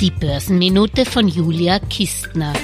Die Börsenminute von Julia Kistner.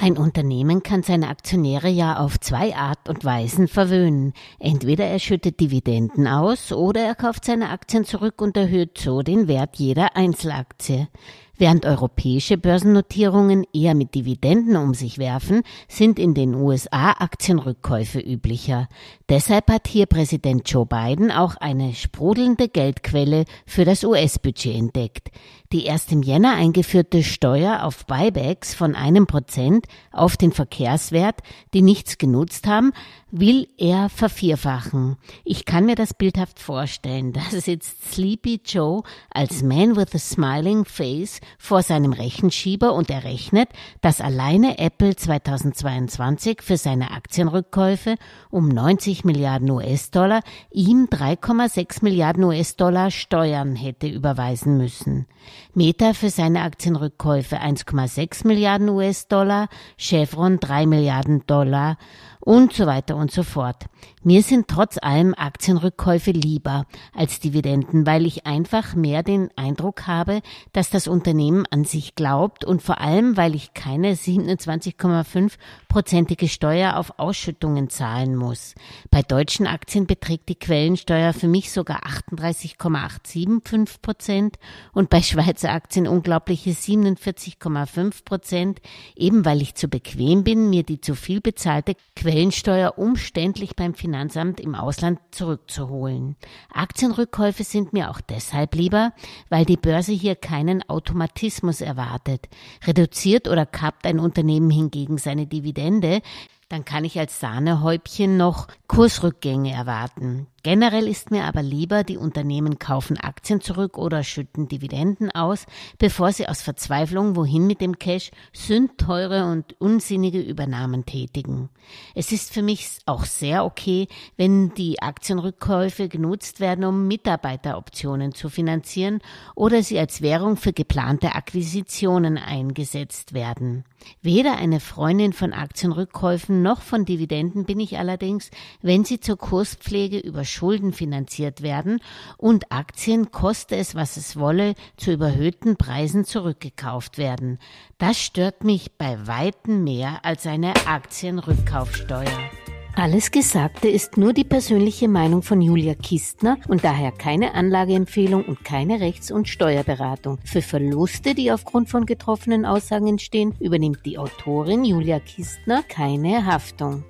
Ein Unternehmen kann seine Aktionäre ja auf zwei Art und Weisen verwöhnen. Entweder er schüttet Dividenden aus oder er kauft seine Aktien zurück und erhöht so den Wert jeder Einzelaktie. Während europäische Börsennotierungen eher mit Dividenden um sich werfen, sind in den USA Aktienrückkäufe üblicher. Deshalb hat hier Präsident Joe Biden auch eine sprudelnde Geldquelle für das US-Budget entdeckt. Die erst im Jänner eingeführte Steuer auf Buybacks von einem Prozent auf den Verkehrswert, die nichts genutzt haben, will er vervierfachen. Ich kann mir das bildhaft vorstellen. Da sitzt Sleepy Joe als Man with a Smiling Face vor seinem Rechenschieber und er rechnet, dass alleine Apple 2022 für seine Aktienrückkäufe um 90 Milliarden US-Dollar ihm 3,6 Milliarden US-Dollar Steuern hätte überweisen müssen. Meta für seine Aktienrückkäufe 1,6 Milliarden US-Dollar, Chevron 3 Milliarden Dollar und so weiter und so fort. Mir sind trotz allem Aktienrückkäufe lieber als Dividenden, weil ich einfach mehr den Eindruck habe, dass das Unternehmen an sich glaubt und vor allem, weil ich keine 27,5-prozentige Steuer auf Ausschüttungen zahlen muss. Bei deutschen Aktien beträgt die Quellensteuer für mich sogar 38,875 Prozent und bei Schweizer Aktien unglaubliche 47,5 Prozent, eben weil ich zu bequem bin, mir die zu viel bezahlte Quellensteuer Quellensteuer umständlich beim Finanzamt im Ausland zurückzuholen. Aktienrückkäufe sind mir auch deshalb lieber, weil die Börse hier keinen Automatismus erwartet. Reduziert oder kappt ein Unternehmen hingegen seine Dividende, dann kann ich als Sahnehäubchen noch Kursrückgänge erwarten. Generell ist mir aber lieber, die Unternehmen kaufen Aktien zurück oder schütten Dividenden aus, bevor sie aus Verzweiflung wohin mit dem Cash sündteure und unsinnige Übernahmen tätigen. Es ist für mich auch sehr okay, wenn die Aktienrückkäufe genutzt werden, um Mitarbeiteroptionen zu finanzieren oder sie als Währung für geplante Akquisitionen eingesetzt werden. Weder eine Freundin von Aktienrückkäufen noch von Dividenden bin ich allerdings, wenn sie zur Kurspflege über Schulden finanziert werden und Aktien, koste es was es wolle, zu überhöhten Preisen zurückgekauft werden. Das stört mich bei weitem mehr als eine Aktienrückkaufsteuer. Alles Gesagte ist nur die persönliche Meinung von Julia Kistner und daher keine Anlageempfehlung und keine Rechts- und Steuerberatung. Für Verluste, die aufgrund von getroffenen Aussagen entstehen, übernimmt die Autorin Julia Kistner keine Haftung.